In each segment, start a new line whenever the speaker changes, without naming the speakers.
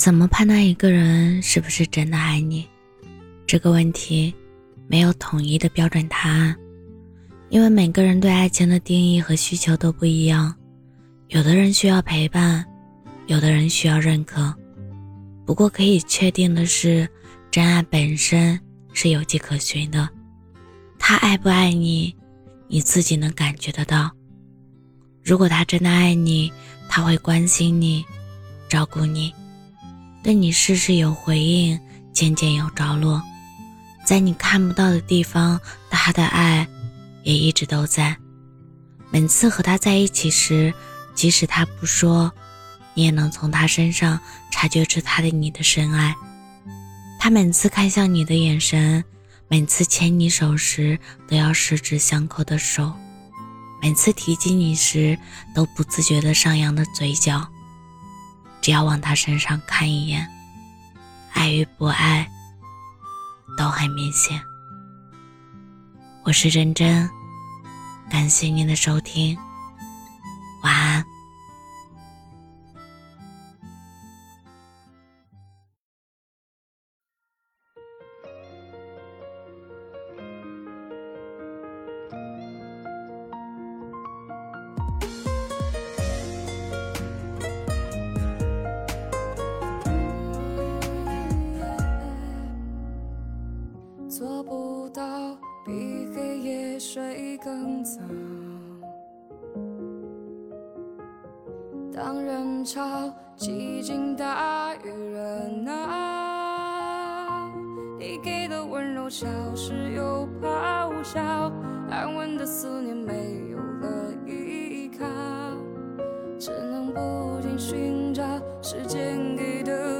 怎么判断一个人是不是真的爱你？这个问题没有统一的标准答案，因为每个人对爱情的定义和需求都不一样。有的人需要陪伴，有的人需要认可。不过可以确定的是，真爱本身是有迹可循的。他爱不爱你，你自己能感觉得到。如果他真的爱你，他会关心你，照顾你。对你事事有回应，件件有着落，在你看不到的地方，他的爱也一直都在。每次和他在一起时，即使他不说，你也能从他身上察觉出他对你的深爱。他每次看向你的眼神，每次牵你手时都要十指相扣的手，每次提及你时都不自觉的上扬的嘴角。只要往他身上看一眼，爱与不爱都很明显。我是真真，感谢您的收听，
比黑夜睡更早。当人潮寂静大于热闹，你给的温柔消失又咆哮，安稳的思念没有了依靠，只能不停寻找时间给的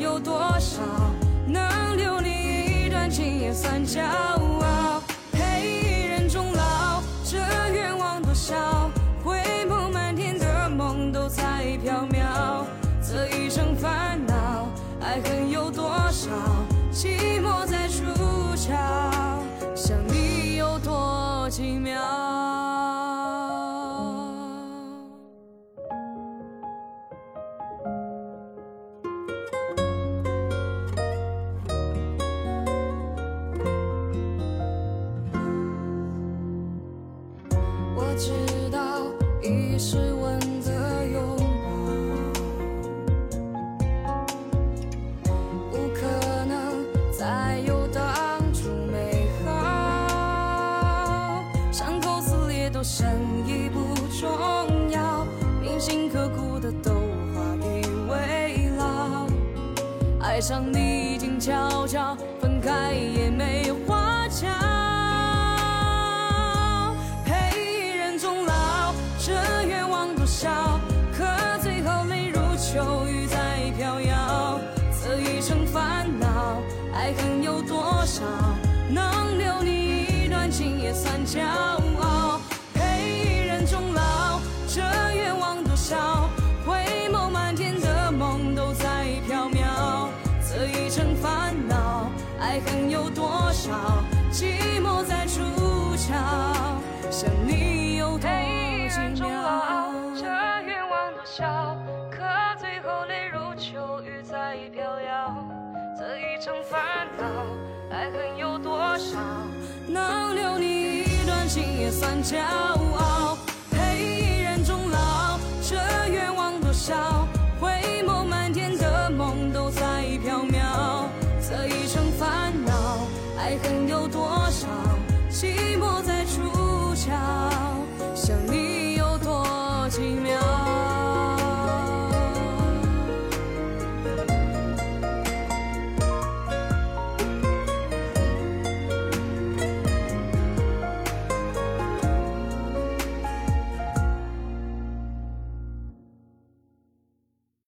有多少，能留你一段情也算骄傲。生意不重要，铭心刻骨的都化地为牢。爱上你静悄悄，分开也没话讲。这一生烦恼，爱恨有多少？寂寞在出窍，想你有多奇妙。可最后泪如秋雨在飘摇，这一程烦恼，爱恨有多少？能留你一段情也算骄傲。